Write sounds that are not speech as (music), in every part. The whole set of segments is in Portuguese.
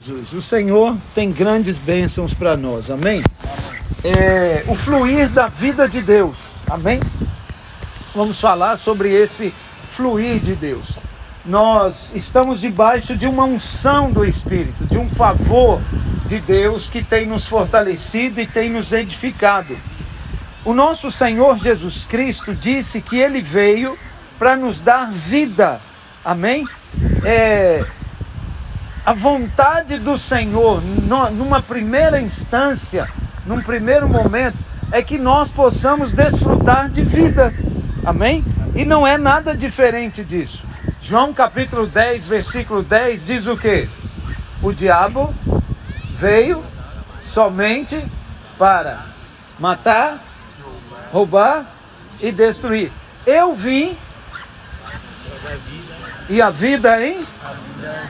Jesus. O Senhor tem grandes bênçãos para nós, amém? É, o fluir da vida de Deus, amém? Vamos falar sobre esse fluir de Deus. Nós estamos debaixo de uma unção do Espírito, de um favor de Deus que tem nos fortalecido e tem nos edificado. O nosso Senhor Jesus Cristo disse que ele veio para nos dar vida, amém? É, a vontade do Senhor, numa primeira instância, num primeiro momento, é que nós possamos desfrutar de vida. Amém? E não é nada diferente disso. João capítulo 10, versículo 10 diz o que? O diabo veio somente para matar, roubar e destruir. Eu vim e a vida em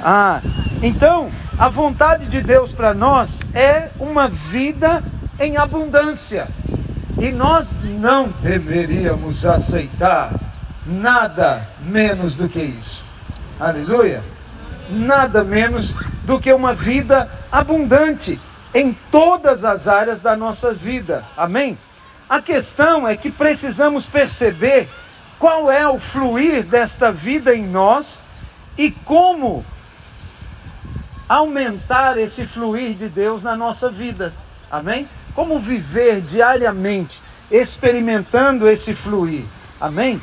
ah, então, a vontade de Deus para nós é uma vida em abundância. E nós não deveríamos aceitar nada menos do que isso. Aleluia! Nada menos do que uma vida abundante em todas as áreas da nossa vida. Amém? A questão é que precisamos perceber qual é o fluir desta vida em nós e como aumentar esse fluir de Deus na nossa vida. Amém? Como viver diariamente experimentando esse fluir. Amém?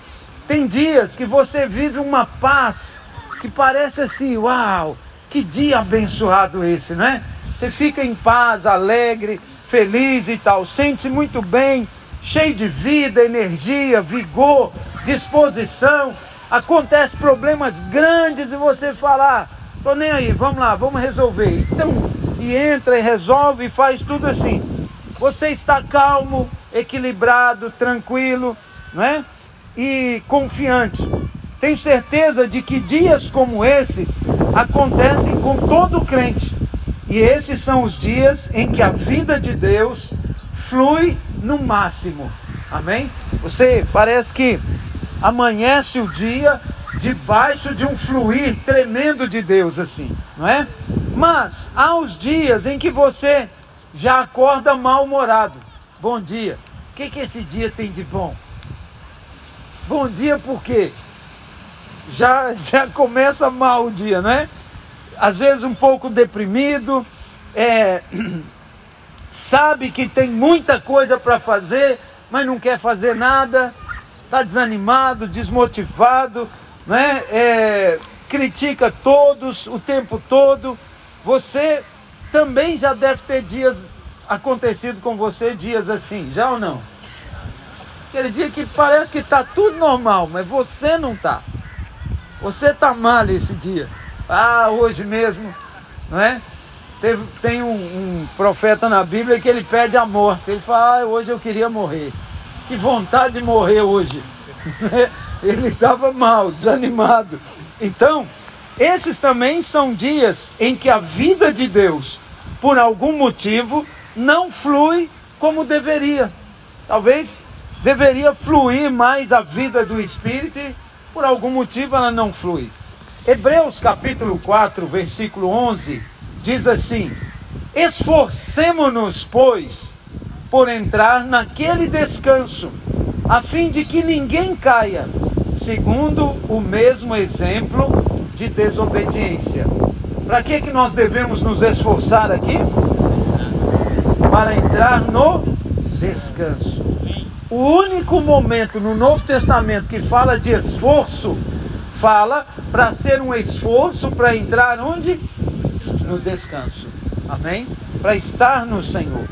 Tem dias que você vive uma paz que parece assim, uau, que dia abençoado esse, né? Você fica em paz, alegre, feliz e tal, sente-se muito bem, cheio de vida, energia, vigor, disposição. Acontece problemas grandes e você fala, Tô nem aí, vamos lá, vamos resolver. Então, e entra e resolve e faz tudo assim. Você está calmo, equilibrado, tranquilo, não é? E confiante. Tenho certeza de que dias como esses acontecem com todo crente. E esses são os dias em que a vida de Deus flui no máximo. Amém? Você parece que amanhece o dia debaixo de um fluir tremendo de Deus, assim, não é? Mas há os dias em que você já acorda mal-humorado. Bom dia. O que, que esse dia tem de bom? Bom dia por quê? Já, (laughs) já começa mal o dia, não é? Às vezes um pouco deprimido, é, (clears throat) sabe que tem muita coisa para fazer, mas não quer fazer nada, está desanimado, desmotivado, né? É, critica todos o tempo todo. Você também já deve ter dias acontecido com você, dias assim, já ou não? Aquele dia que parece que está tudo normal, mas você não está. Você está mal esse dia. Ah, hoje mesmo, não é? Teve, tem um, um, profeta na Bíblia que ele pede a morte. Ele fala, ah, hoje eu queria morrer. Que vontade de morrer hoje. (laughs) ele estava mal, desanimado. Então, esses também são dias em que a vida de Deus, por algum motivo, não flui como deveria. Talvez deveria fluir mais a vida do Espírito e por algum motivo ela não flui. Hebreus capítulo 4, versículo 11 diz assim: Esforcemo-nos, pois, por entrar naquele descanso, a fim de que ninguém caia segundo o mesmo exemplo de desobediência. Para que, que nós devemos nos esforçar aqui? Para entrar no descanso. O único momento no Novo Testamento que fala de esforço, fala para ser um esforço para entrar onde? No descanso. Amém? Para estar no Senhor.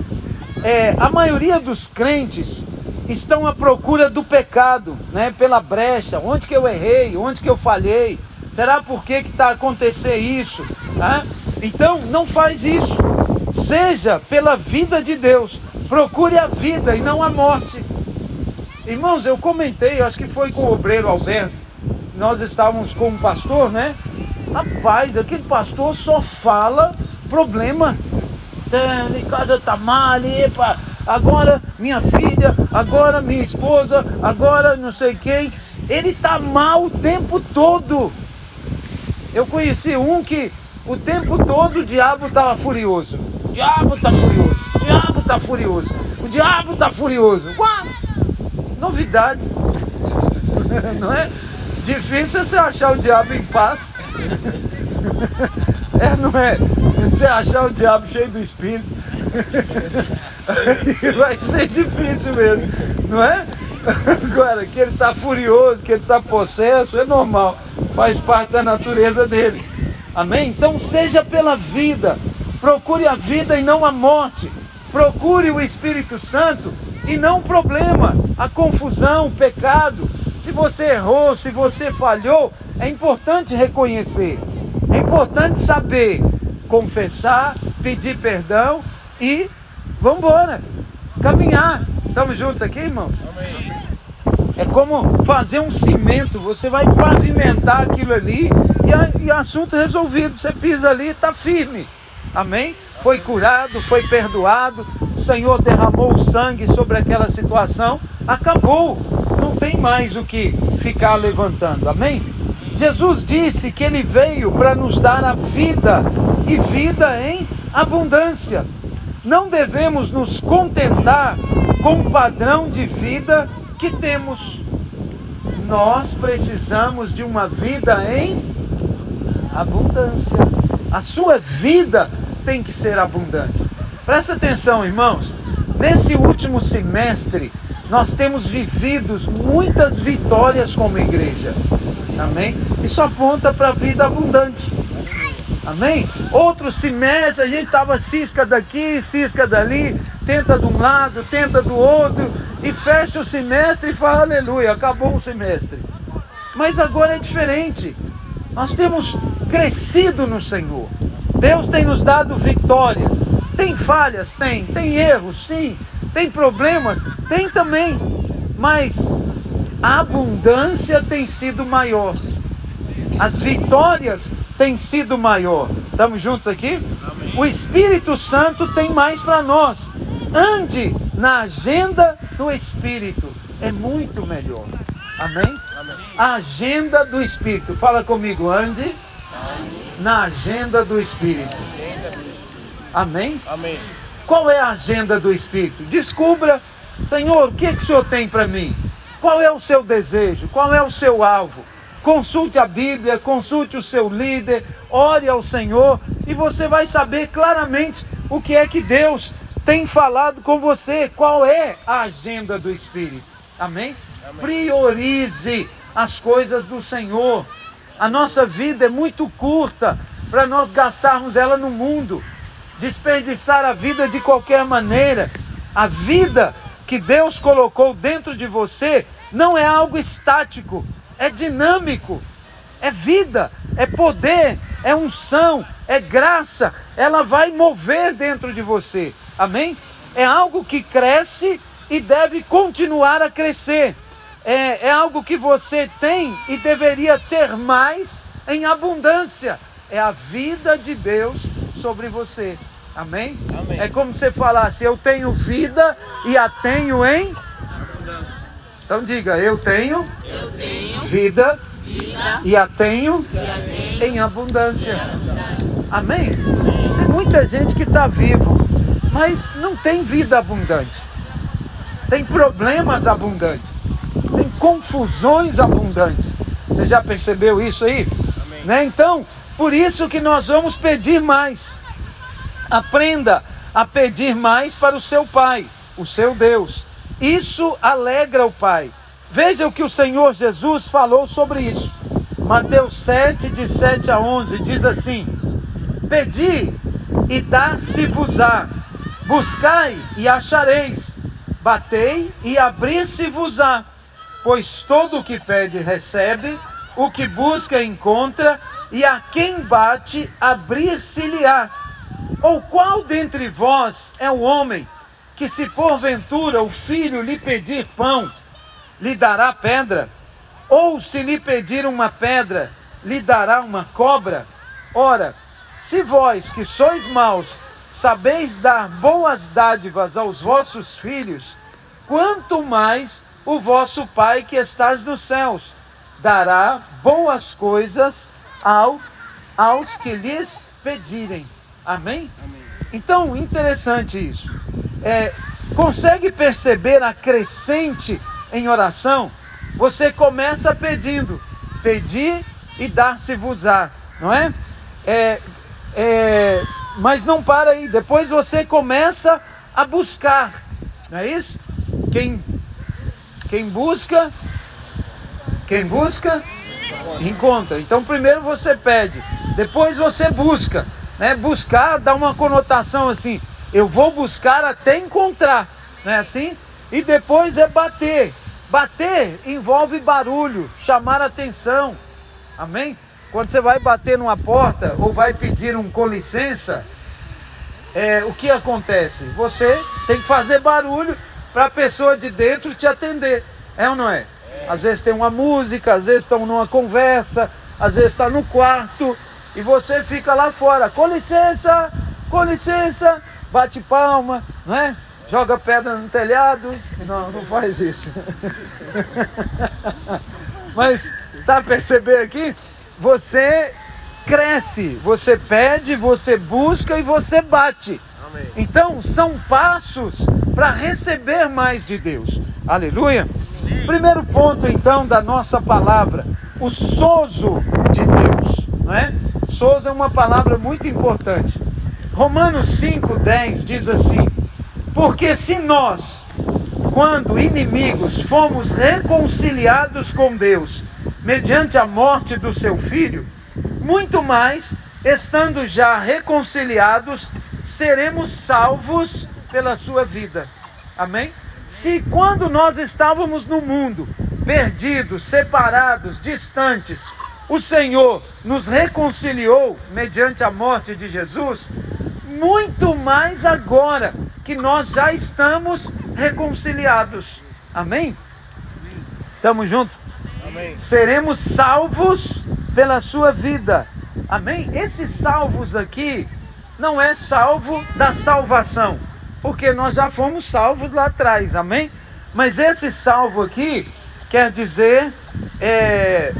É, a maioria dos crentes estão à procura do pecado, né? Pela brecha, onde que eu errei, onde que eu falhei, será por que está acontecendo isso? Tá? Então não faz isso. Seja pela vida de Deus, procure a vida e não a morte. Irmãos, eu comentei, acho que foi com o obreiro Alberto, nós estávamos com um pastor, né? Rapaz, aquele pastor só fala problema. Em casa tá mal, epa, agora minha filha, agora minha esposa, agora não sei quem. Ele está mal o tempo todo. Eu conheci um que O tempo todo o diabo estava furioso. O diabo está furioso. O diabo está furioso. O diabo está furioso. Uau! Novidade. (laughs) Não é? Difícil você achar o diabo em paz. (laughs) É, não é? Você achar o diabo cheio do espírito. (laughs) Vai ser difícil mesmo, não é? Agora, que ele está furioso, que ele está possesso, é normal, faz parte da natureza dele. Amém? Então, seja pela vida, procure a vida e não a morte, procure o Espírito Santo e não o problema, a confusão, o pecado. Se você errou, se você falhou, é importante reconhecer, é importante saber, confessar, pedir perdão e vamos embora, caminhar. Estamos juntos aqui, irmãos? É como fazer um cimento, você vai pavimentar aquilo ali e, e assunto resolvido. Você pisa ali e está firme. Amém? Foi curado, foi perdoado, o Senhor derramou o sangue sobre aquela situação, acabou. Não tem mais o que ficar levantando. Amém? Jesus disse que ele veio para nos dar a vida e vida em abundância. Não devemos nos contentar com o padrão de vida que temos. Nós precisamos de uma vida em abundância. A sua vida tem que ser abundante. Presta atenção, irmãos. Nesse último semestre, nós temos vivido muitas vitórias como igreja. Amém? Isso aponta para a vida abundante. Amém? Outro semestre a gente estava cisca daqui, cisca dali, tenta de um lado, tenta do outro, e fecha o semestre e fala aleluia, acabou o semestre. Mas agora é diferente. Nós temos crescido no Senhor. Deus tem nos dado vitórias. Tem falhas? Tem. Tem erros? Sim. Tem problemas? Tem também. Mas a abundância tem sido maior. As vitórias têm sido maior. Estamos juntos aqui? Amém. O Espírito Santo tem mais para nós. Ande na agenda do Espírito. É muito melhor. Amém? Amém? A agenda do Espírito. Fala comigo, ande, na agenda do Espírito. Amém? Amém? Qual é a agenda do Espírito? Descubra, Senhor, o que, é que o Senhor tem para mim? Qual é o seu desejo? Qual é o seu alvo? Consulte a Bíblia, consulte o seu líder, ore ao Senhor e você vai saber claramente o que é que Deus tem falado com você. Qual é a agenda do Espírito? Amém? Amém? Priorize as coisas do Senhor. A nossa vida é muito curta para nós gastarmos ela no mundo, desperdiçar a vida de qualquer maneira. A vida que Deus colocou dentro de você não é algo estático, é dinâmico, é vida, é poder, é unção, é graça, ela vai mover dentro de você. Amém? É algo que cresce e deve continuar a crescer. É, é algo que você tem e deveria ter mais em abundância. É a vida de Deus sobre você. Amém? Amém? É como você falasse: Eu tenho vida e a tenho em então diga, eu tenho, eu tenho vida, vida, e a tenho, e a tenho em abundância. Amém? Tem muita gente que está vivo, mas não tem vida abundante. Tem problemas abundantes. Tem confusões abundantes. Você já percebeu isso aí? Né? Então, por isso que nós vamos pedir mais. Aprenda a pedir mais para o seu Pai, o seu Deus. Isso alegra o Pai. Veja o que o Senhor Jesus falou sobre isso. Mateus 7, de 7 a 11, diz assim: Pedi e dar-se-vos-á, buscai e achareis, batei e abrir-se-vos-á. Pois todo o que pede recebe, o que busca encontra, e a quem bate abrir-se-lhe-á. Ou qual dentre vós é o homem que se porventura o filho lhe pedir pão, lhe dará pedra? Ou se lhe pedir uma pedra, lhe dará uma cobra? Ora, se vós que sois maus, sabeis dar boas dádivas aos vossos filhos, quanto mais o vosso Pai que estás nos céus dará boas coisas ao, aos que lhes pedirem. Amém? Amém. Então, interessante isso. É, consegue perceber a crescente em oração? Você começa pedindo, pedir e dar-se-vos-á, não é? é? É, Mas não para aí, depois você começa a buscar, não é isso? Quem, quem busca, quem busca, encontra. Então primeiro você pede, depois você busca. Né? Buscar dá uma conotação assim, eu vou buscar até encontrar, não é assim? E depois é bater. Bater envolve barulho, chamar atenção. Amém? Quando você vai bater numa porta ou vai pedir um com licença, é, o que acontece? Você tem que fazer barulho para a pessoa de dentro te atender. É ou não é? é? Às vezes tem uma música, às vezes estão numa conversa, às vezes está no quarto e você fica lá fora. Com licença, com licença, bate palma, não é? Joga pedra no telhado. Não, não faz isso. (laughs) Mas tá perceber aqui? Você cresce, você pede, você busca e você bate. Amém. Então, são passos para receber mais de Deus. Aleluia. Primeiro ponto, então, da nossa palavra, o sozo de Deus. Não é? Sozo é uma palavra muito importante. Romanos 5,10 diz assim: Porque se nós, quando inimigos, fomos reconciliados com Deus, mediante a morte do seu filho, muito mais, estando já reconciliados, seremos salvos pela sua vida. Amém? Se quando nós estávamos no mundo, perdidos, separados, distantes, o Senhor nos reconciliou mediante a morte de Jesus, muito mais agora que nós já estamos reconciliados. Amém? Estamos juntos? Amém. Seremos salvos pela sua vida. Amém? Esses salvos aqui não é salvo da salvação, porque nós já fomos salvos lá atrás. Amém? Mas esse salvo aqui quer dizer é,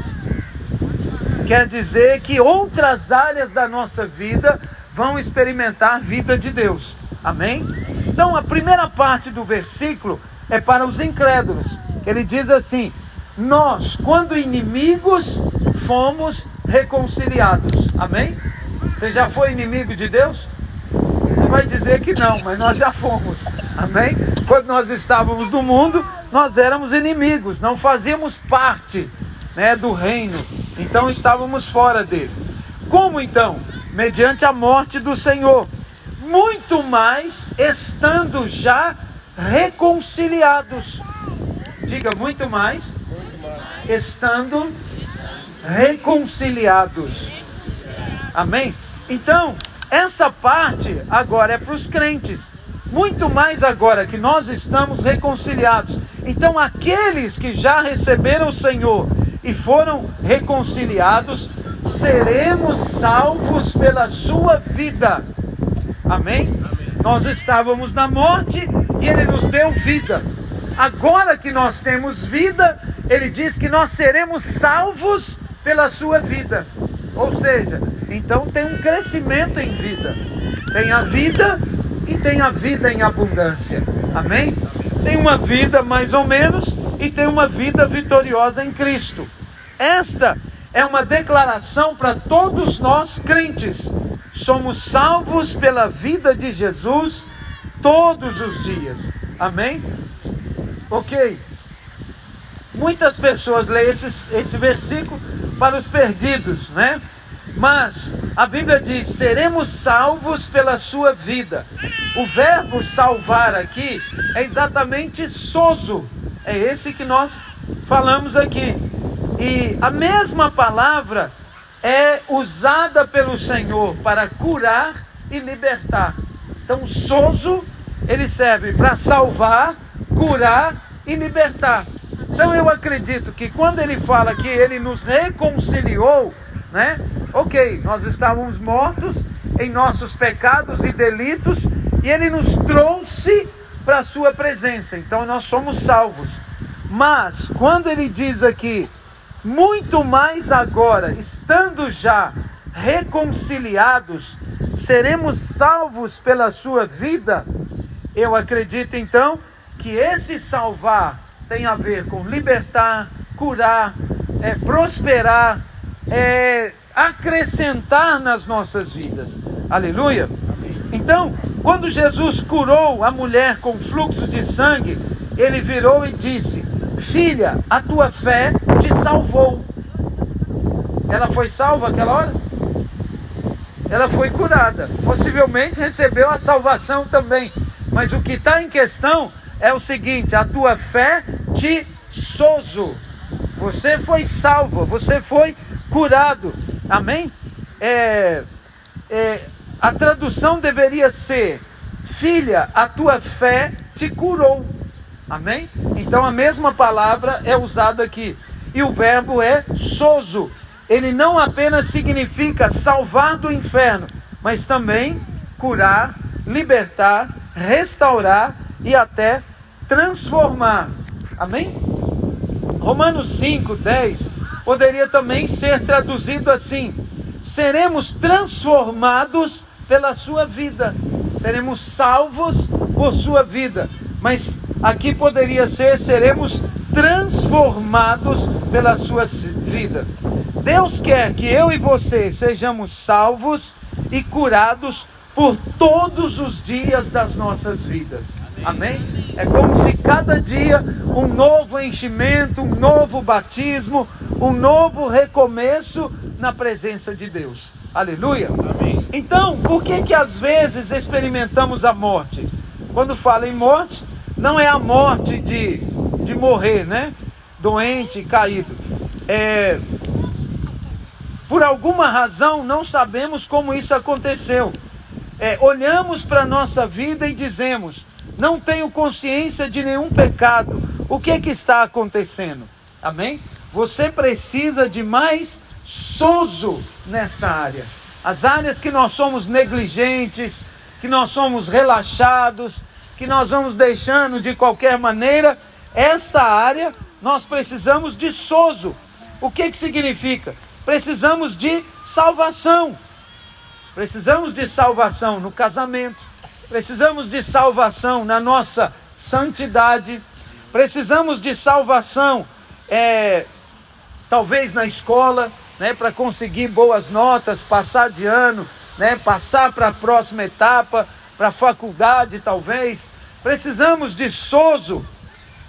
quer dizer que outras áreas da nossa vida vão experimentar vida de Deus. Amém? Então a primeira parte do versículo é para os incrédulos. Ele diz assim: nós, quando inimigos, fomos reconciliados. Amém? Você já foi inimigo de Deus? Você vai dizer que não, mas nós já fomos. Amém? Quando nós estávamos no mundo, nós éramos inimigos, não fazíamos parte né, do reino. Então estávamos fora dele. Como então? Mediante a morte do Senhor. Muito mais estando já reconciliados. Diga muito mais estando reconciliados. Amém? Então, essa parte agora é para os crentes. Muito mais agora que nós estamos reconciliados. Então, aqueles que já receberam o Senhor e foram reconciliados, seremos salvos pela sua vida. Amém? Amém? Nós estávamos na morte e Ele nos deu vida. Agora que nós temos vida, ele diz que nós seremos salvos pela sua vida. Ou seja, então tem um crescimento em vida. Tem a vida e tem a vida em abundância. Amém? Tem uma vida mais ou menos e tem uma vida vitoriosa em Cristo. Esta é uma declaração para todos nós crentes. Somos salvos pela vida de Jesus todos os dias. Amém? Ok. Muitas pessoas leem esse, esse versículo para os perdidos, né? Mas a Bíblia diz: seremos salvos pela sua vida. O verbo salvar aqui é exatamente sozo, é esse que nós falamos aqui. E a mesma palavra é usada pelo Senhor para curar e libertar. Então, sozo ele serve para salvar, curar e libertar. Então eu acredito que quando ele fala que ele nos reconciliou, né? Ok, nós estávamos mortos em nossos pecados e delitos e ele nos trouxe para a sua presença. Então nós somos salvos. Mas quando ele diz aqui, muito mais agora, estando já reconciliados, seremos salvos pela sua vida. Eu acredito então que esse salvar tem a ver com libertar, curar, é, prosperar, é, acrescentar nas nossas vidas. Aleluia. Então, quando Jesus curou a mulher com fluxo de sangue, ele virou e disse: Filha, a tua fé te salvou. Ela foi salva aquela hora? Ela foi curada. Possivelmente recebeu a salvação também. Mas o que está em questão é o seguinte: a tua fé te sozo. Você foi salvo, você foi curado. Amém? É, é, a tradução deveria ser: Filha, a tua fé te curou. Amém? Então a mesma palavra é usada aqui. E o verbo é sozo. Ele não apenas significa salvar do inferno, mas também curar, libertar, restaurar e até transformar. Amém? Romanos 5, 10 poderia também ser traduzido assim: seremos transformados pela sua vida, seremos salvos por sua vida. Mas aqui poderia ser: seremos transformados pela sua vida. Deus quer que eu e você sejamos salvos e curados por todos os dias das nossas vidas. Amém? É como se cada dia um novo enchimento, um novo batismo, um novo recomeço na presença de Deus. Aleluia. Amém. Então, por que que às vezes experimentamos a morte? Quando fala em morte, não é a morte de, de morrer, né? Doente, caído. É, por alguma razão, não sabemos como isso aconteceu. É, olhamos para a nossa vida e dizemos: não tenho consciência de nenhum pecado. O que, é que está acontecendo? Amém? Você precisa de mais sozo nesta área. As áreas que nós somos negligentes, que nós somos relaxados, que nós vamos deixando de qualquer maneira, esta área nós precisamos de sozo. O que, que significa? Precisamos de salvação. Precisamos de salvação no casamento, Precisamos de salvação na nossa santidade. Precisamos de salvação, é, talvez na escola, né, para conseguir boas notas, passar de ano, né, passar para a próxima etapa, para a faculdade, talvez. Precisamos de sozo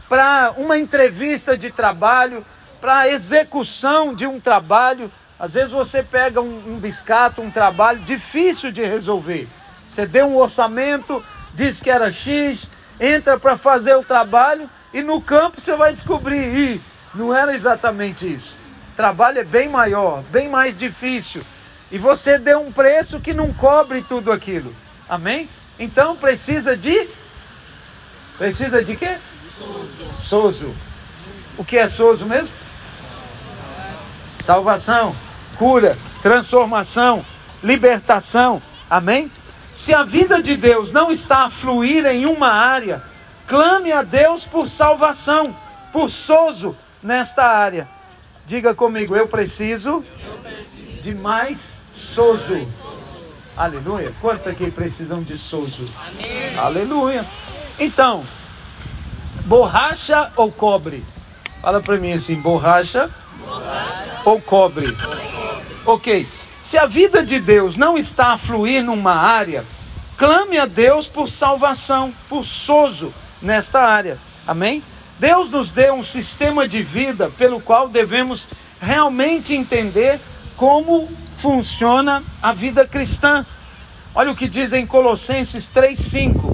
para uma entrevista de trabalho, para a execução de um trabalho. Às vezes você pega um, um biscato, um trabalho difícil de resolver. Você deu um orçamento, disse que era X, entra para fazer o trabalho e no campo você vai descobrir, e não era exatamente isso. O trabalho é bem maior, bem mais difícil. E você deu um preço que não cobre tudo aquilo. Amém? Então precisa de. Precisa de quê? Sozo. Sozo. O que é sozo mesmo? Salvação, cura, transformação, libertação. Amém? Se a vida de Deus não está a fluir em uma área, clame a Deus por salvação, por sozo nesta área. Diga comigo, eu preciso, eu preciso. de mais sozo. Aleluia. Quantos aqui precisam de sozo? Amém. Aleluia. Então, borracha ou cobre? Fala para mim assim, borracha, borracha. ou cobre? Ok. Se a vida de Deus não está a fluir numa área, clame a Deus por salvação, por sozo nesta área. Amém? Deus nos deu um sistema de vida pelo qual devemos realmente entender como funciona a vida cristã. Olha o que diz em Colossenses 3:5.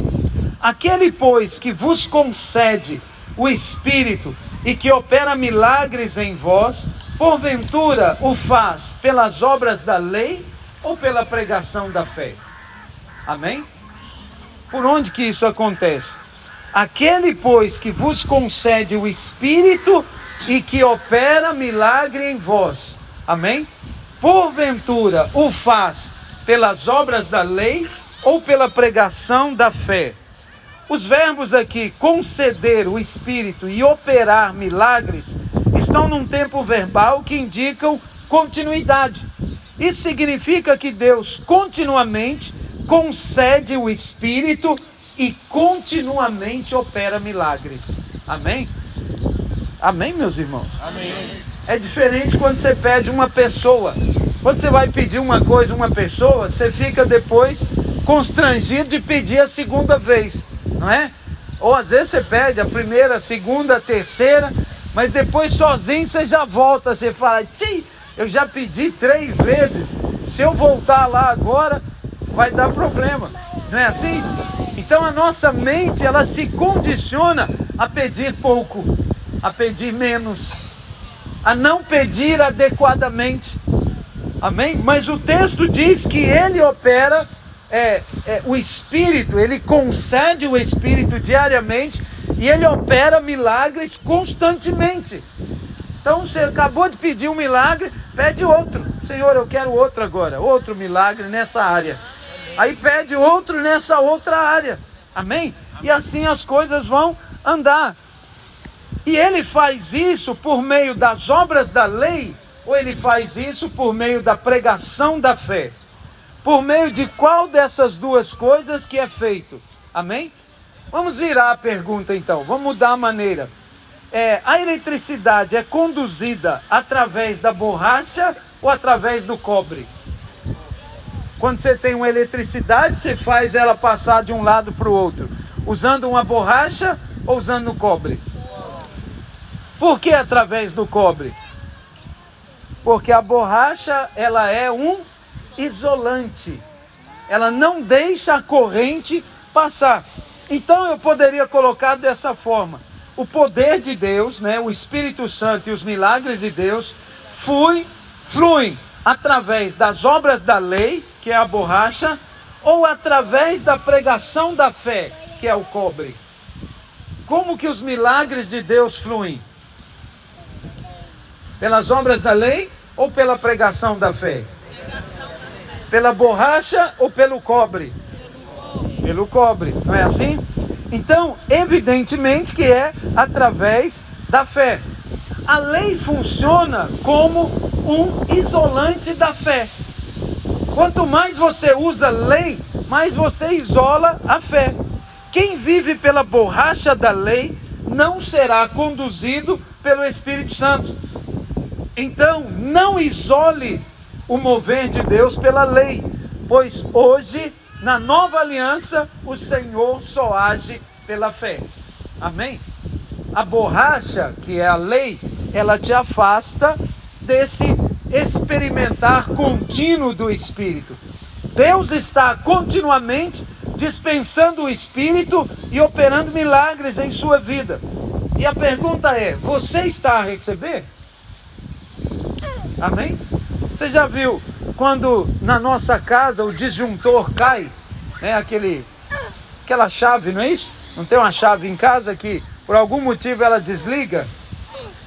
Aquele, pois, que vos concede o Espírito e que opera milagres em vós, porventura o faz pelas obras da lei ou pela pregação da fé? Amém? Por onde que isso acontece? Aquele, pois, que vos concede o Espírito e que opera milagre em vós. Amém? Porventura o faz pelas obras da lei ou pela pregação da fé. Os verbos aqui, conceder o Espírito e operar milagres, estão num tempo verbal que indicam continuidade. Isso significa que Deus continuamente concede o Espírito e continuamente opera milagres. Amém? Amém, meus irmãos? Amém. É diferente quando você pede uma pessoa. Quando você vai pedir uma coisa uma pessoa, você fica depois constrangido de pedir a segunda vez, não é? Ou às vezes você pede a primeira, a segunda, a terceira, mas depois sozinho você já volta, você fala, Tchim, eu já pedi três vezes, se eu voltar lá agora, vai dar problema. Não é assim? Então a nossa mente, ela se condiciona a pedir pouco, a pedir menos, a não pedir adequadamente. Amém? Mas o texto diz que ele opera é, é, o Espírito, ele concede o Espírito diariamente e ele opera milagres constantemente. Então você acabou de pedir um milagre, pede outro. Senhor, eu quero outro agora, outro milagre nessa área. Aí pede outro nessa outra área. Amém? E assim as coisas vão andar. E ele faz isso por meio das obras da lei ou ele faz isso por meio da pregação da fé? Por meio de qual dessas duas coisas que é feito? Amém? Vamos virar a pergunta então, vamos mudar a maneira. É, a eletricidade é conduzida através da borracha ou através do cobre? Quando você tem uma eletricidade, você faz ela passar de um lado para o outro, usando uma borracha ou usando o cobre? Por que através do cobre? Porque a borracha, ela é um isolante. Ela não deixa a corrente passar. Então eu poderia colocar dessa forma: o poder de Deus, né, o Espírito Santo e os milagres de Deus flui, fluem através das obras da lei, que é a borracha, ou através da pregação da fé, que é o cobre. Como que os milagres de Deus fluem? Pelas obras da lei ou pela pregação da fé? Pela borracha ou pelo cobre? Pelo cobre, não é assim? Então, evidentemente que é através da fé. A lei funciona como um isolante da fé. Quanto mais você usa lei, mais você isola a fé. Quem vive pela borracha da lei não será conduzido pelo Espírito Santo. Então, não isole o mover de Deus pela lei, pois hoje, na nova aliança, o Senhor só age pela fé. Amém? A borracha, que é a lei, ela te afasta desse experimentar contínuo do Espírito. Deus está continuamente dispensando o Espírito e operando milagres em sua vida. E a pergunta é: você está a receber? Amém? Você já viu quando na nossa casa o disjuntor cai, né? Aquele, aquela chave, não é isso? Não tem uma chave em casa que por algum motivo ela desliga?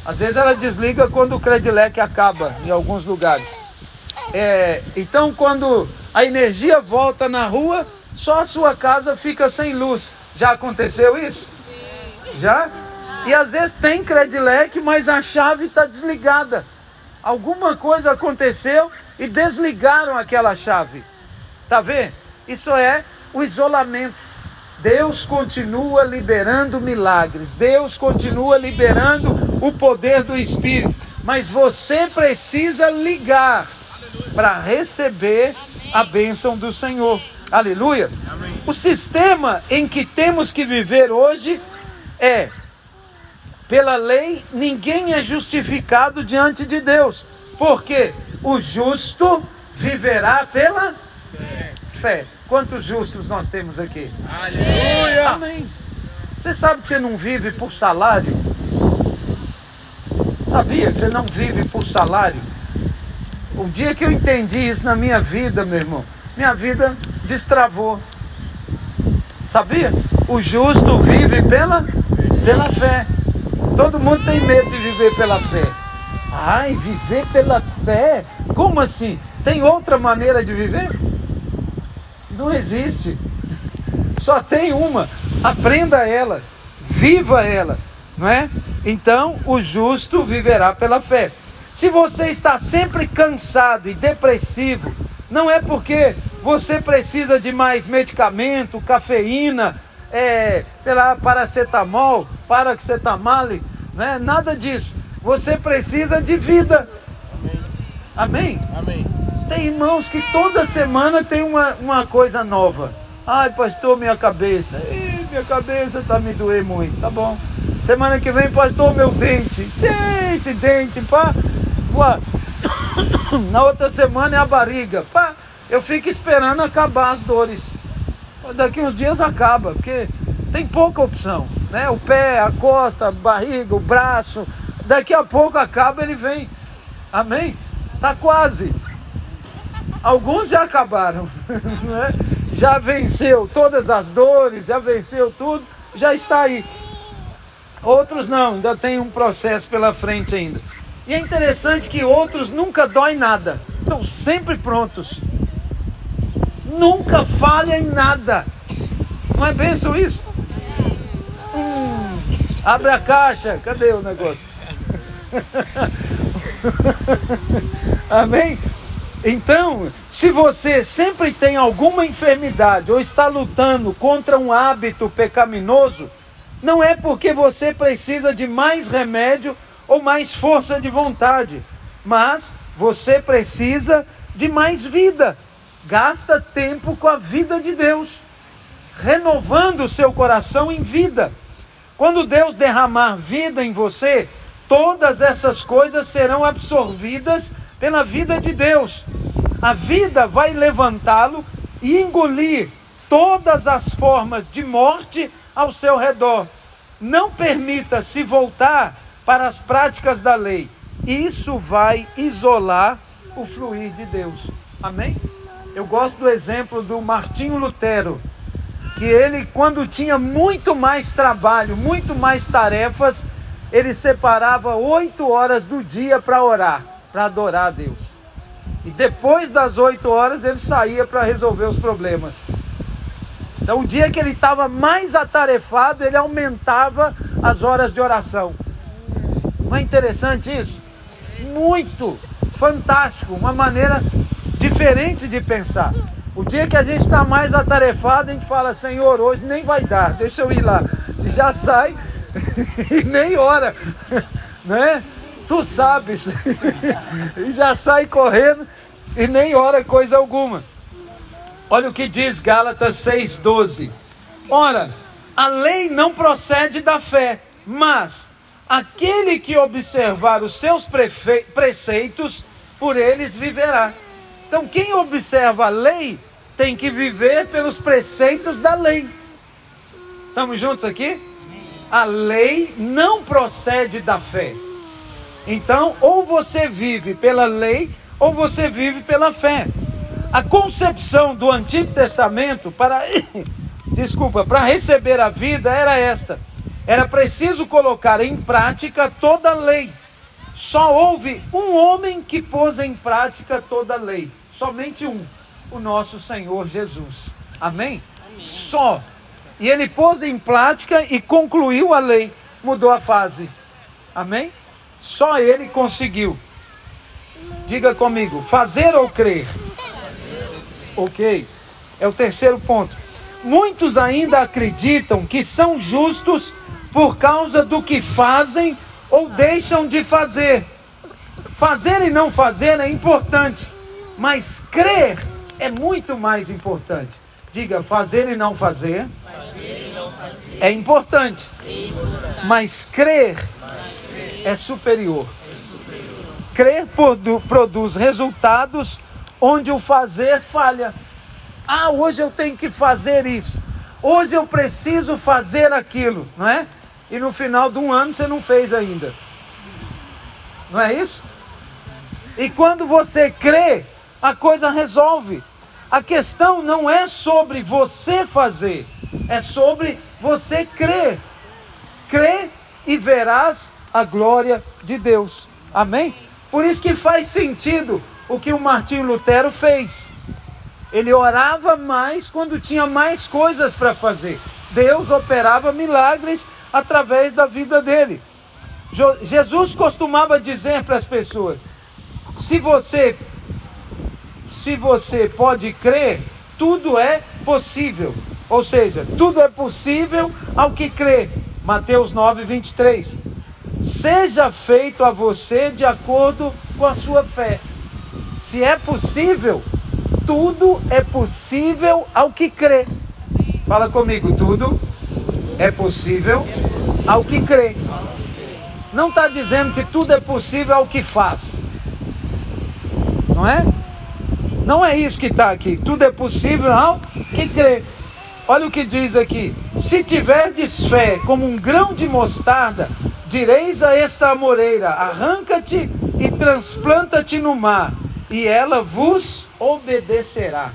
Às vezes ela desliga quando o credileque acaba em alguns lugares. É, então quando a energia volta na rua, só a sua casa fica sem luz. Já aconteceu isso? Já? E às vezes tem credileque, mas a chave está desligada alguma coisa aconteceu e desligaram aquela chave. Tá vendo? Isso é o isolamento. Deus continua liberando milagres, Deus continua liberando o poder do Espírito, mas você precisa ligar para receber a bênção do Senhor. Aleluia. Amém. O sistema em que temos que viver hoje é pela lei, ninguém é justificado diante de Deus, porque o justo viverá pela fé. fé. Quantos justos nós temos aqui? Aleluia! Amém. Você sabe que você não vive por salário? Sabia que você não vive por salário? O dia que eu entendi isso na minha vida, meu irmão, minha vida destravou. Sabia? O justo vive pela, pela fé. Todo mundo tem medo de viver pela fé. Ai, viver pela fé? Como assim? Tem outra maneira de viver? Não existe. Só tem uma. Aprenda ela. Viva ela. Não é? Então, o justo viverá pela fé. Se você está sempre cansado e depressivo, não é porque você precisa de mais medicamento, cafeína, é, sei lá, paracetamol, paracetamale, né? nada disso. Você precisa de vida. Amém? Amém. Tem irmãos que toda semana tem uma, uma coisa nova. Ai, pastor, minha cabeça. Ih, minha cabeça tá me doer muito. Tá bom. Semana que vem, pastor, meu dente. Esse dente, pá. (coughs) Na outra semana é a barriga. Pá. Eu fico esperando acabar as dores. Daqui uns dias acaba, porque tem pouca opção. Né? O pé, a costa, a barriga, o braço. Daqui a pouco acaba, ele vem. Amém? Tá quase. Alguns já acabaram. (laughs) Né? Já venceu todas as dores, já venceu tudo, já está aí. Outros não, ainda tem um processo pela frente ainda. E é interessante que outros nunca dói nada. Estão sempre prontos. Nunca falha em nada. Não é benção isso? Hum, abre a caixa. Cadê o negócio? (laughs) Amém? Então, se você sempre tem alguma enfermidade ou está lutando contra um hábito pecaminoso, não é porque você precisa de mais remédio ou mais força de vontade, mas você precisa de mais vida. Gasta tempo com a vida de Deus, renovando o seu coração em vida. Quando Deus derramar vida em você, todas essas coisas serão absorvidas pela vida de Deus. A vida vai levantá-lo e engolir todas as formas de morte ao seu redor. Não permita se voltar para as práticas da lei. Isso vai isolar o fluir de Deus. Amém? Eu gosto do exemplo do Martinho Lutero, que ele, quando tinha muito mais trabalho, muito mais tarefas, ele separava oito horas do dia para orar para adorar a Deus. E depois das oito horas ele saía para resolver os problemas. Então, o dia que ele estava mais atarefado, ele aumentava as horas de oração. Não é interessante isso? Muito fantástico, uma maneira diferente de pensar. O dia que a gente está mais atarefado, a gente fala, Senhor, hoje nem vai dar, deixa eu ir lá. E já sai (laughs) e nem ora, (laughs) né? tu sabes, (laughs) e já sai correndo e nem ora coisa alguma. Olha o que diz Gálatas 6,12. Ora, a lei não procede da fé, mas aquele que observar os seus preceitos, por eles viverá. Então, quem observa a lei tem que viver pelos preceitos da lei. Estamos juntos aqui? A lei não procede da fé. Então, ou você vive pela lei, ou você vive pela fé. A concepção do Antigo Testamento para (coughs) desculpa, para receber a vida era esta. Era preciso colocar em prática toda a lei. Só houve um homem que pôs em prática toda a lei. Somente um, o nosso Senhor Jesus. Amém? Amém. Só. E ele pôs em prática e concluiu a lei. Mudou a fase. Amém? Só ele conseguiu. Diga comigo, fazer ou crer? Ok. É o terceiro ponto. Muitos ainda acreditam que são justos por causa do que fazem ou deixam de fazer. Fazer e não fazer é importante, mas crer é muito mais importante. Diga, fazer e não fazer, fazer e não fazer. É, importante, é importante, mas crer é superior. Crer produz resultados onde o fazer falha. Ah, hoje eu tenho que fazer isso. Hoje eu preciso fazer aquilo, não é? E no final de um ano você não fez ainda. Não é isso? E quando você crê, a coisa resolve. A questão não é sobre você fazer, é sobre você crer. Crê e verás a glória de Deus. Amém? Por isso que faz sentido o que o Martinho Lutero fez. Ele orava mais quando tinha mais coisas para fazer. Deus operava milagres através da vida dele. Jesus costumava dizer para as pessoas: se você se você pode crer, tudo é possível. Ou seja, tudo é possível ao que crê. Mateus 9, 23. Seja feito a você de acordo com a sua fé. Se é possível, tudo é possível ao que crê. Fala comigo, tudo é possível ao que crê. Não está dizendo que tudo é possível ao que faz. Não é? Não é isso que está aqui. Tudo é possível ao que crê. Olha o que diz aqui: se tiverdes fé como um grão de mostarda, direis a esta amoreira: arranca-te e transplanta-te no mar, e ela vos obedecerá.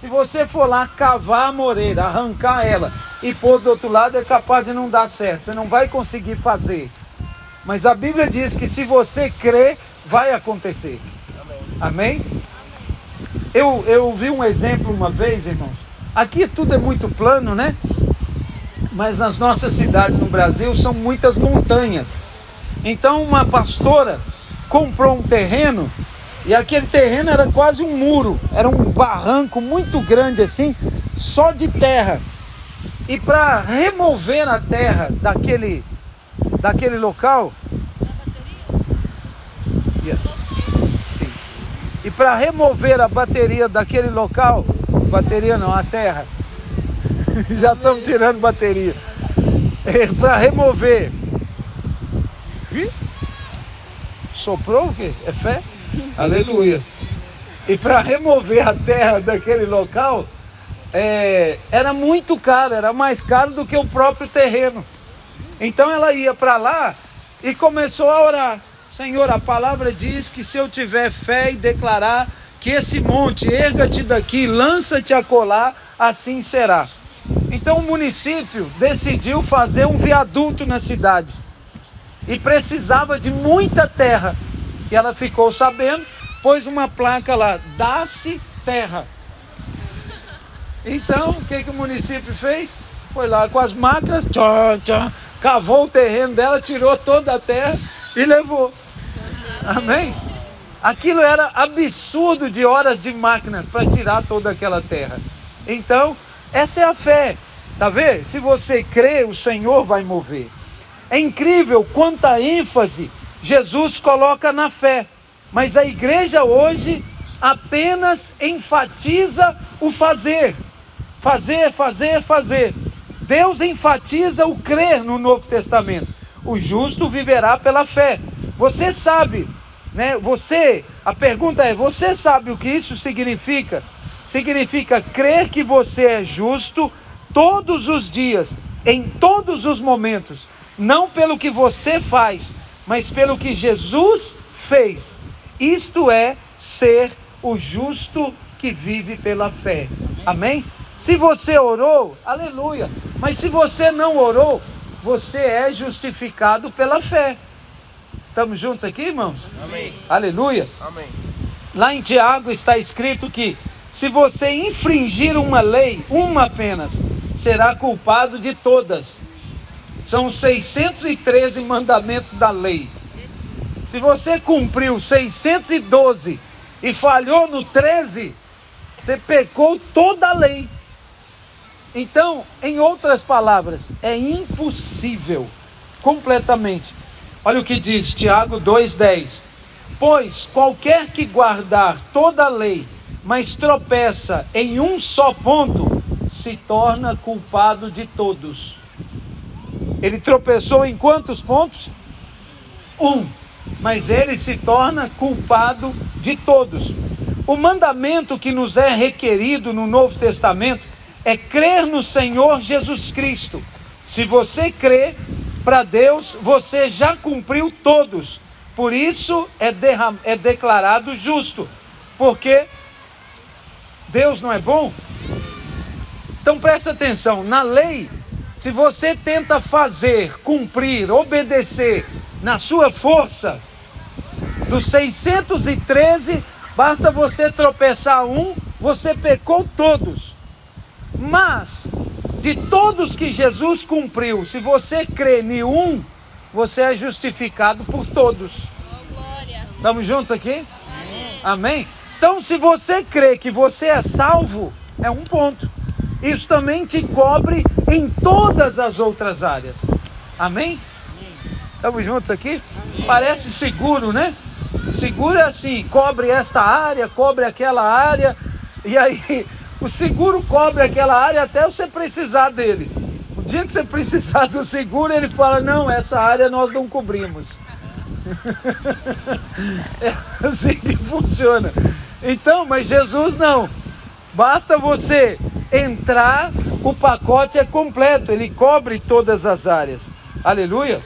Se você for lá cavar a moreira, arrancar ela e pôr do outro lado, é capaz de não dar certo. Você não vai conseguir fazer. Mas a Bíblia diz que se você crer, vai acontecer. Amém? Amém? Eu, eu vi um exemplo uma vez, irmãos. Aqui tudo é muito plano, né? Mas nas nossas cidades no Brasil são muitas montanhas. Então uma pastora comprou um terreno e aquele terreno era quase um muro, era um barranco muito grande assim, só de terra. E para remover a terra daquele, daquele local. Sim. E para remover a bateria daquele local, bateria não, a terra. (laughs) Já estamos tirando bateria. Para remover. Soprou o quê? É fé? Aleluia. E para remover a terra daquele local, é, era muito caro, era mais caro do que o próprio terreno. Então ela ia para lá e começou a orar. Senhor, a palavra diz que se eu tiver fé e declarar que esse monte erga-te daqui, lança-te a colar, assim será. Então o município decidiu fazer um viaduto na cidade e precisava de muita terra. E ela ficou sabendo, pôs uma placa lá: dá-se terra. Então, o que, que o município fez? Foi lá com as máquinas, cavou o terreno dela, tirou toda a terra e levou. Amém? Aquilo era absurdo de horas de máquinas para tirar toda aquela terra. Então, essa é a fé. Tá vendo? Se você crê, o Senhor vai mover. É incrível quanta ênfase Jesus coloca na fé. Mas a igreja hoje apenas enfatiza o fazer. Fazer, fazer, fazer. Deus enfatiza o crer no Novo Testamento. O justo viverá pela fé. Você sabe, né? Você, a pergunta é: você sabe o que isso significa? Significa crer que você é justo todos os dias, em todos os momentos, não pelo que você faz, mas pelo que Jesus fez. Isto é ser o justo que vive pela fé. Amém? Se você orou, aleluia. Mas se você não orou, você é justificado pela fé. Estamos juntos aqui, irmãos? Amém. Aleluia. Amém. Lá em Tiago está escrito que se você infringir uma lei, uma apenas, será culpado de todas. São 613 mandamentos da lei. Se você cumpriu 612 e falhou no 13, você pecou toda a lei. Então, em outras palavras, é impossível completamente. Olha o que diz Tiago 2:10. Pois qualquer que guardar toda a lei, mas tropeça em um só ponto, se torna culpado de todos. Ele tropeçou em quantos pontos? Um. Mas ele se torna culpado de todos. O mandamento que nos é requerido no Novo Testamento é crer no Senhor Jesus Cristo. Se você crê, para Deus você já cumpriu todos. Por isso é, é declarado justo. Porque Deus não é bom? Então presta atenção: na lei se você tenta fazer, cumprir, obedecer na sua força, dos 613, basta você tropeçar um, você pecou todos. Mas, de todos que Jesus cumpriu, se você crê em um, você é justificado por todos. Estamos juntos aqui? Amém. Amém? Então, se você crê que você é salvo, é um ponto. Isso também te cobre em todas as outras áreas. Amém? Estamos juntos aqui? Amém. Parece seguro, né? Seguro é assim, cobre esta área, cobre aquela área, e aí (laughs) o seguro cobre aquela área até você precisar dele. O dia que você precisar do seguro, ele fala: Não, essa área nós não cobrimos. (laughs) é assim que funciona. Então, mas Jesus não. Basta você entrar, o pacote é completo, ele cobre todas as áreas. Aleluia.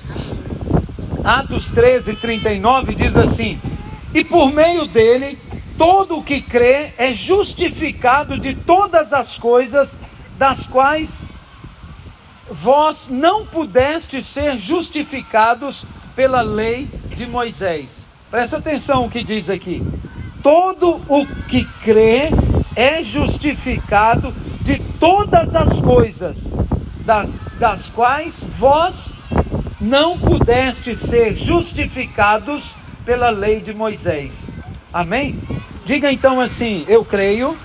Atos 13, 39 diz assim: E por meio dele, todo o que crê é justificado de todas as coisas das quais vós não pudeste ser justificados pela lei de Moisés. Presta atenção o que diz aqui. Todo o que crê é justificado de todas as coisas das quais vós não pudeste ser justificados pela lei de Moisés. Amém? Diga então assim: Eu creio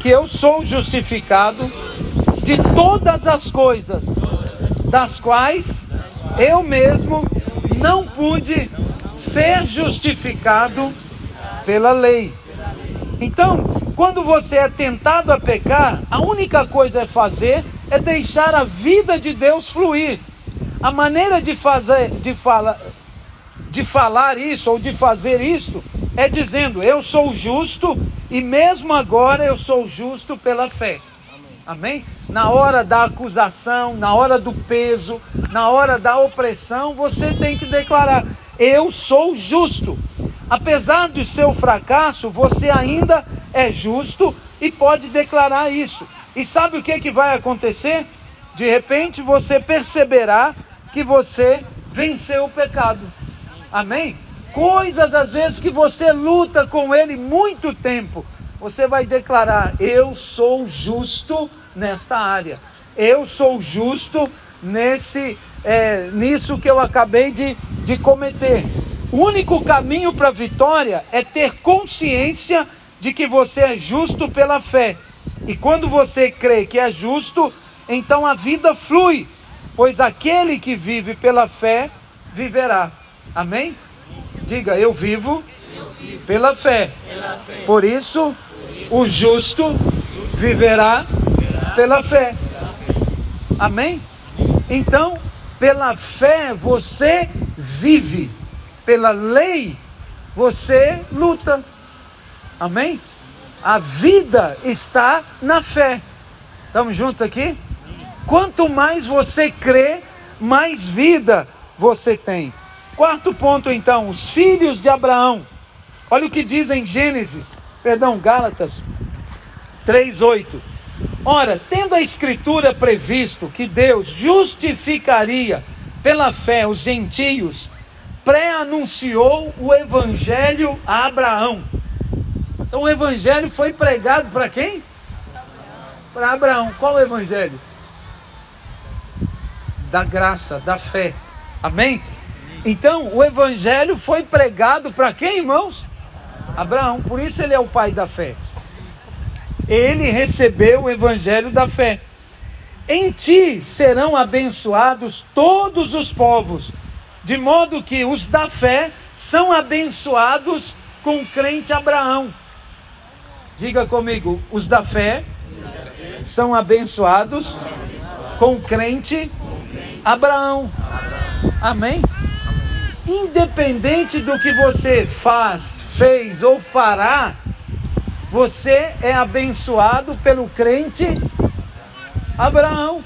que eu sou justificado de todas as coisas das quais eu mesmo não pude ser justificado pela lei. Então, quando você é tentado a pecar, a única coisa a fazer é deixar a vida de Deus fluir. A maneira de fazer, de falar, de falar isso ou de fazer isto é dizendo: Eu sou justo e mesmo agora eu sou justo pela fé. Amém? Na hora da acusação, na hora do peso, na hora da opressão, você tem que declarar: Eu sou justo. Apesar do seu fracasso, você ainda é justo e pode declarar isso. E sabe o que, que vai acontecer? De repente você perceberá que você venceu o pecado. Amém? Coisas às vezes que você luta com ele muito tempo você vai declarar: Eu sou justo nesta área, eu sou justo nesse, é, nisso que eu acabei de, de cometer. O único caminho para a vitória é ter consciência de que você é justo pela fé. E quando você crê que é justo, então a vida flui, pois aquele que vive pela fé viverá. Amém? Diga, eu vivo, pela fé. Por isso, o justo viverá pela fé. Amém? Então, pela fé você vive, pela lei você luta. Amém? A vida está na fé. Estamos juntos aqui? Quanto mais você crê, mais vida você tem. Quarto ponto, então, os filhos de Abraão. Olha o que diz em Gênesis perdão, Gálatas 3:8. Ora, tendo a escritura previsto que Deus justificaria pela fé os gentios, pré-anunciou o evangelho a Abraão. Então o evangelho foi pregado para quem? Para Abraão. Qual o evangelho? Da graça, da fé. Amém? Então, o evangelho foi pregado para quem, irmãos? Abraão, por isso ele é o pai da fé. Ele recebeu o evangelho da fé. Em ti serão abençoados todos os povos, de modo que os da fé são abençoados com o crente Abraão. Diga comigo, os da fé são abençoados com o crente Abraão. Amém? independente do que você faz, fez ou fará, você é abençoado pelo crente Abraão.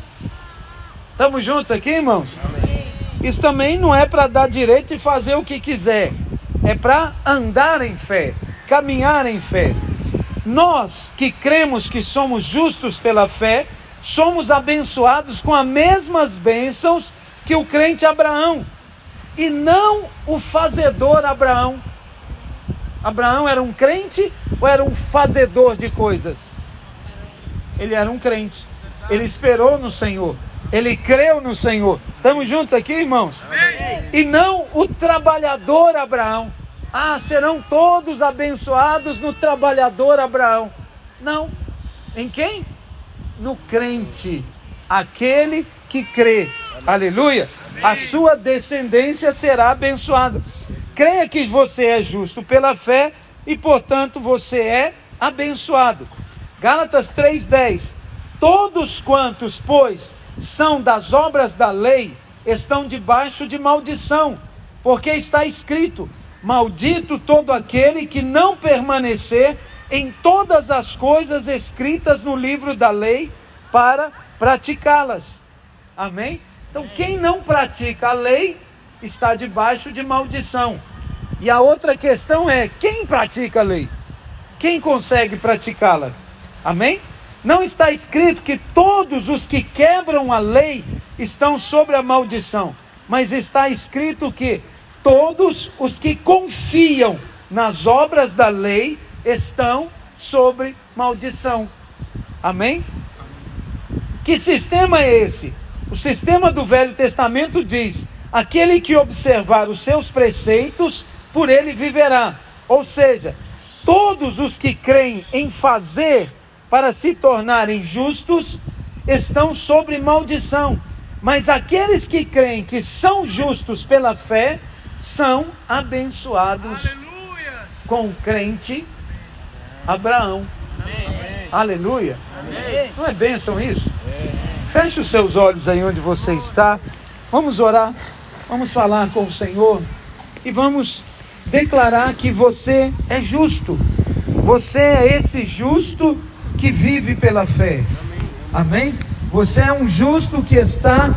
Estamos juntos aqui, irmãos? Isso também não é para dar direito de fazer o que quiser, é para andar em fé, caminhar em fé. Nós que cremos que somos justos pela fé, somos abençoados com as mesmas bênçãos que o crente Abraão e não o fazedor Abraão. Abraão era um crente ou era um fazedor de coisas? Ele era um crente. Ele esperou no Senhor. Ele creu no Senhor. Estamos juntos aqui, irmãos? Amém. E não o trabalhador Abraão. Ah, serão todos abençoados no trabalhador Abraão. Não. Em quem? No crente. Aquele que crê. Aleluia. A sua descendência será abençoada. Creia que você é justo pela fé e, portanto, você é abençoado. Gálatas 3:10. Todos quantos, pois, são das obras da lei, estão debaixo de maldição, porque está escrito: Maldito todo aquele que não permanecer em todas as coisas escritas no livro da lei para praticá-las. Amém? Então, quem não pratica a lei está debaixo de maldição. E a outra questão é: quem pratica a lei? Quem consegue praticá-la? Amém? Não está escrito que todos os que quebram a lei estão sobre a maldição, mas está escrito que todos os que confiam nas obras da lei estão sobre maldição. Amém? Que sistema é esse? O sistema do Velho Testamento diz: aquele que observar os seus preceitos, por ele viverá. Ou seja, todos os que creem em fazer para se tornarem justos estão sobre maldição. Mas aqueles que creem que são justos pela fé são abençoados Aleluia. com o crente Abraão. Amém. Aleluia. Amém. Não é bênção isso? Feche os seus olhos aí onde você está. Vamos orar. Vamos falar com o Senhor. E vamos declarar que você é justo. Você é esse justo que vive pela fé. Amém? Você é um justo que está